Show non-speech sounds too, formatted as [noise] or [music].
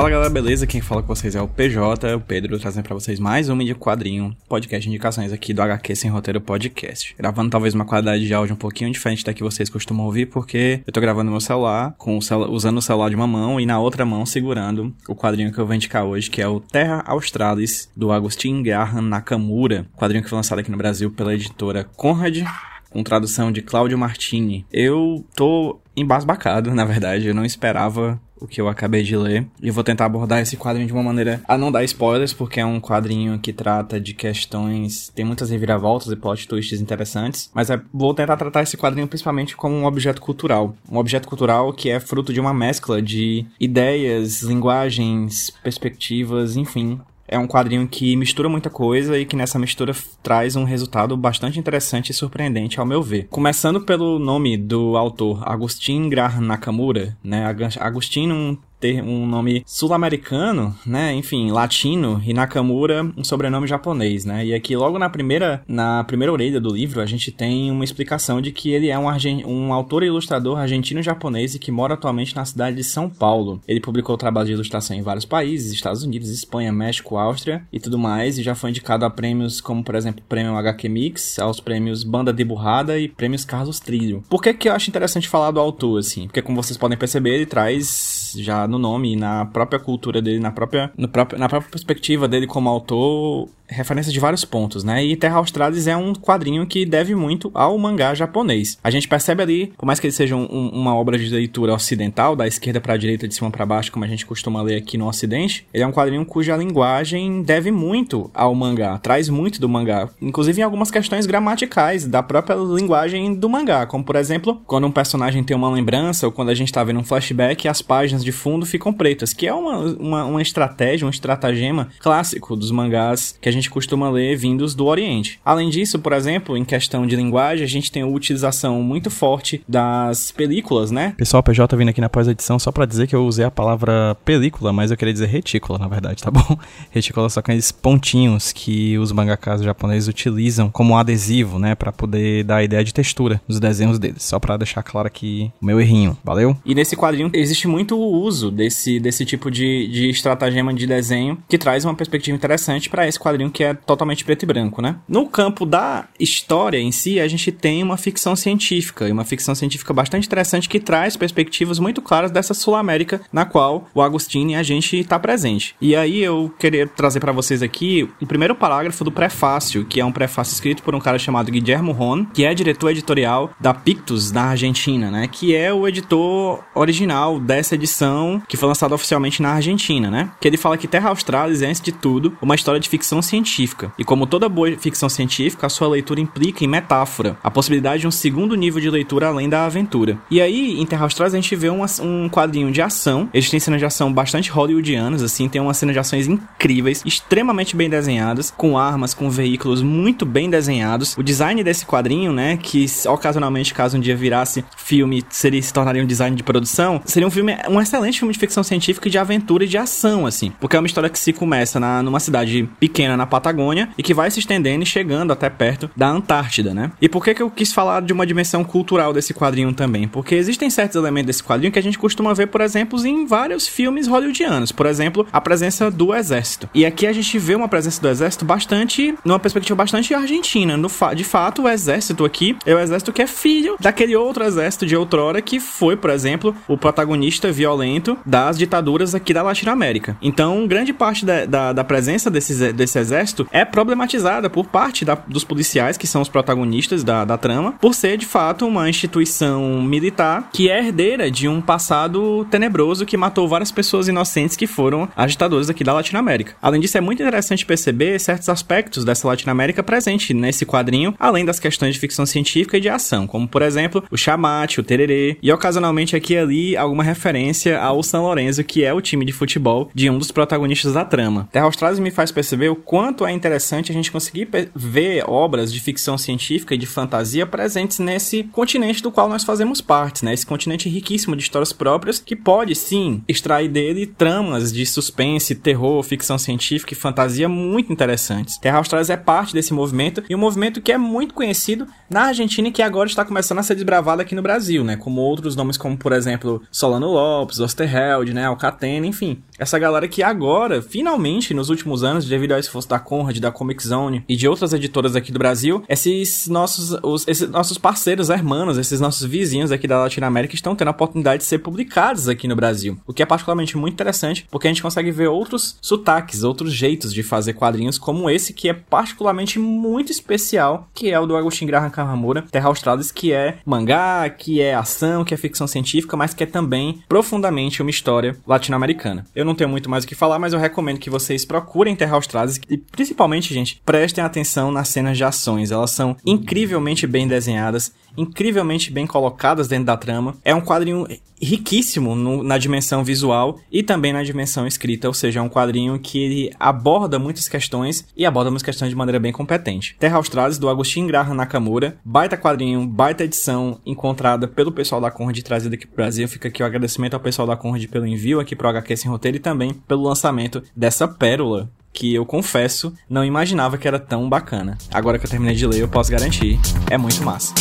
Fala galera, beleza? Quem fala com vocês é o PJ, o Pedro, trazendo para vocês mais uma de quadrinho, podcast de indicações aqui do HQ Sem Roteiro Podcast. Gravando talvez uma qualidade de áudio um pouquinho diferente da que vocês costumam ouvir, porque eu tô gravando meu celular, com o usando o celular de uma mão e na outra mão segurando o quadrinho que eu vou indicar hoje, que é o Terra Australis, do Agustin Graham Nakamura. Quadrinho que foi lançado aqui no Brasil pela editora Conrad, com tradução de Cláudio Martini. Eu tô embasbacado, [laughs] na verdade, eu não esperava o que eu acabei de ler. E vou tentar abordar esse quadrinho de uma maneira a não dar spoilers, porque é um quadrinho que trata de questões. tem muitas reviravoltas e plot twists interessantes. Mas é, vou tentar tratar esse quadrinho principalmente como um objeto cultural. Um objeto cultural que é fruto de uma mescla de ideias, linguagens, perspectivas, enfim, é um quadrinho que mistura muita coisa e que nessa mistura traz um resultado bastante interessante e surpreendente ao meu ver. Começando pelo nome do autor, Agustin Graham Nakamura, né? Agustin, um ter um nome sul-americano, né? Enfim, latino e Nakamura um sobrenome japonês, né? E aqui logo na primeira na primeira orelha do livro a gente tem uma explicação de que ele é um, um autor e ilustrador argentino-japonês e que mora atualmente na cidade de São Paulo. Ele publicou trabalhos de ilustração em vários países, Estados Unidos, Espanha, México, Áustria e tudo mais, e já foi indicado a prêmios como, por exemplo, o Prêmio HQ Mix, aos prêmios Banda de Burrada e prêmios Carlos Trilho. Por que que eu acho interessante falar do autor assim? Porque como vocês podem perceber, ele traz já no nome na própria cultura dele, na própria, no próprio, na própria perspectiva dele como autor, referência de vários pontos, né? E Terra Australis é um quadrinho que deve muito ao mangá japonês. A gente percebe ali, por mais que ele seja um, uma obra de leitura ocidental, da esquerda para a direita, de cima para baixo, como a gente costuma ler aqui no ocidente, ele é um quadrinho cuja linguagem deve muito ao mangá, traz muito do mangá, inclusive em algumas questões gramaticais da própria linguagem do mangá, como por exemplo, quando um personagem tem uma lembrança ou quando a gente tá vendo um flashback, as páginas de fundo ficam pretas, que é uma, uma, uma estratégia, um estratagema clássico dos mangás que a gente gente costuma ler vindos do Oriente. Além disso, por exemplo, em questão de linguagem, a gente tem a utilização muito forte das películas, né? Pessoal, PJ vindo aqui na pós-edição só para dizer que eu usei a palavra película, mas eu queria dizer retícula, na verdade, tá [laughs] bom? Retícula só com aqueles pontinhos que os mangakas japoneses utilizam como adesivo, né, para poder dar a ideia de textura nos desenhos deles. Só para deixar claro aqui o meu errinho, valeu? E nesse quadrinho existe muito uso desse, desse tipo de, de estratagema de desenho que traz uma perspectiva interessante para esse quadrinho que é totalmente preto e branco, né? No campo da história em si, a gente tem uma ficção científica, e uma ficção científica bastante interessante que traz perspectivas muito claras dessa Sul-América na qual o Agostinho e a gente está presente. E aí eu queria trazer para vocês aqui o primeiro parágrafo do prefácio, que é um prefácio escrito por um cara chamado Guillermo Ron, que é diretor editorial da Pictus na Argentina, né? Que é o editor original dessa edição que foi lançada oficialmente na Argentina, né? Que ele fala que Terra Australis é, antes de tudo, uma história de ficção científica científica. E como toda boa ficção científica, a sua leitura implica em metáfora, a possibilidade de um segundo nível de leitura além da aventura. E aí, em Terra Austrais, a gente vê um, um quadrinho de ação. Eles têm cenas de ação bastante hollywoodianas, assim, tem umas cenas de ações incríveis, extremamente bem desenhadas, com armas, com veículos muito bem desenhados. O design desse quadrinho, né, que ocasionalmente, caso um dia virasse filme, seria, se tornaria um design de produção, seria um filme, um excelente filme de ficção científica de aventura e de ação, assim. Porque é uma história que se começa na, numa cidade pequena na Patagônia e que vai se estendendo e chegando até perto da Antártida, né? E por que, que eu quis falar de uma dimensão cultural desse quadrinho também? Porque existem certos elementos desse quadrinho que a gente costuma ver, por exemplo, em vários filmes hollywoodianos. Por exemplo, a presença do exército. E aqui a gente vê uma presença do exército bastante, numa perspectiva bastante argentina. No fa de fato, o exército aqui é o exército que é filho daquele outro exército de outrora que foi, por exemplo, o protagonista violento das ditaduras aqui da Latinoamérica. Então, grande parte da, da, da presença desse, desse exército exército é problematizada por parte da, dos policiais, que são os protagonistas da, da trama, por ser de fato uma instituição militar que é herdeira de um passado tenebroso que matou várias pessoas inocentes que foram agitadores aqui da Latinoamérica. Além disso, é muito interessante perceber certos aspectos dessa Latinoamérica presente nesse quadrinho, além das questões de ficção científica e de ação, como por exemplo o chamate, o tererê, e ocasionalmente aqui e ali alguma referência ao São Lourenço, que é o time de futebol de um dos protagonistas da trama. Terra Australis me faz perceber o quanto quanto é interessante a gente conseguir ver obras de ficção científica e de fantasia presentes nesse continente do qual nós fazemos parte, né? Esse continente riquíssimo de histórias próprias que pode sim extrair dele tramas de suspense, terror, ficção científica e fantasia muito interessantes. Terra Australis é parte desse movimento e um movimento que é muito conhecido na Argentina e que agora está começando a ser desbravado aqui no Brasil, né? Como outros nomes como, por exemplo, Solano Lopes, Osterheld, né? Alcatena, enfim. Essa galera que agora, finalmente, nos últimos anos, devido a esforço da Conrad, da Comic Zone e de outras editoras aqui do Brasil, esses nossos, os, esses nossos parceiros, hermanos, esses nossos vizinhos aqui da Latinoamérica estão tendo a oportunidade de ser publicados aqui no Brasil. O que é particularmente muito interessante, porque a gente consegue ver outros sotaques, outros jeitos de fazer quadrinhos, como esse que é particularmente muito especial, que é o do Agustin Graham Karamura, Terra Australis, que é mangá, que é ação, que é ficção científica, mas que é também profundamente uma história latino-americana. Eu não tenho muito mais o que falar, mas eu recomendo que vocês procurem Terra Australis e principalmente, gente, prestem atenção nas cenas de ações. Elas são incrivelmente bem desenhadas incrivelmente bem colocadas dentro da trama. É um quadrinho riquíssimo no, na dimensão visual e também na dimensão escrita, ou seja, é um quadrinho que aborda muitas questões e aborda muitas questões de maneira bem competente. Terra Australis, do Agostinho Graham Nakamura, baita quadrinho, baita edição encontrada pelo pessoal da Conrad trazida aqui pro Brasil. Fica aqui o agradecimento ao pessoal da Conrad pelo envio aqui pro HQ Sem Roteiro e também pelo lançamento dessa pérola que eu confesso não imaginava que era tão bacana. Agora que eu terminei de ler, eu posso garantir, é muito massa.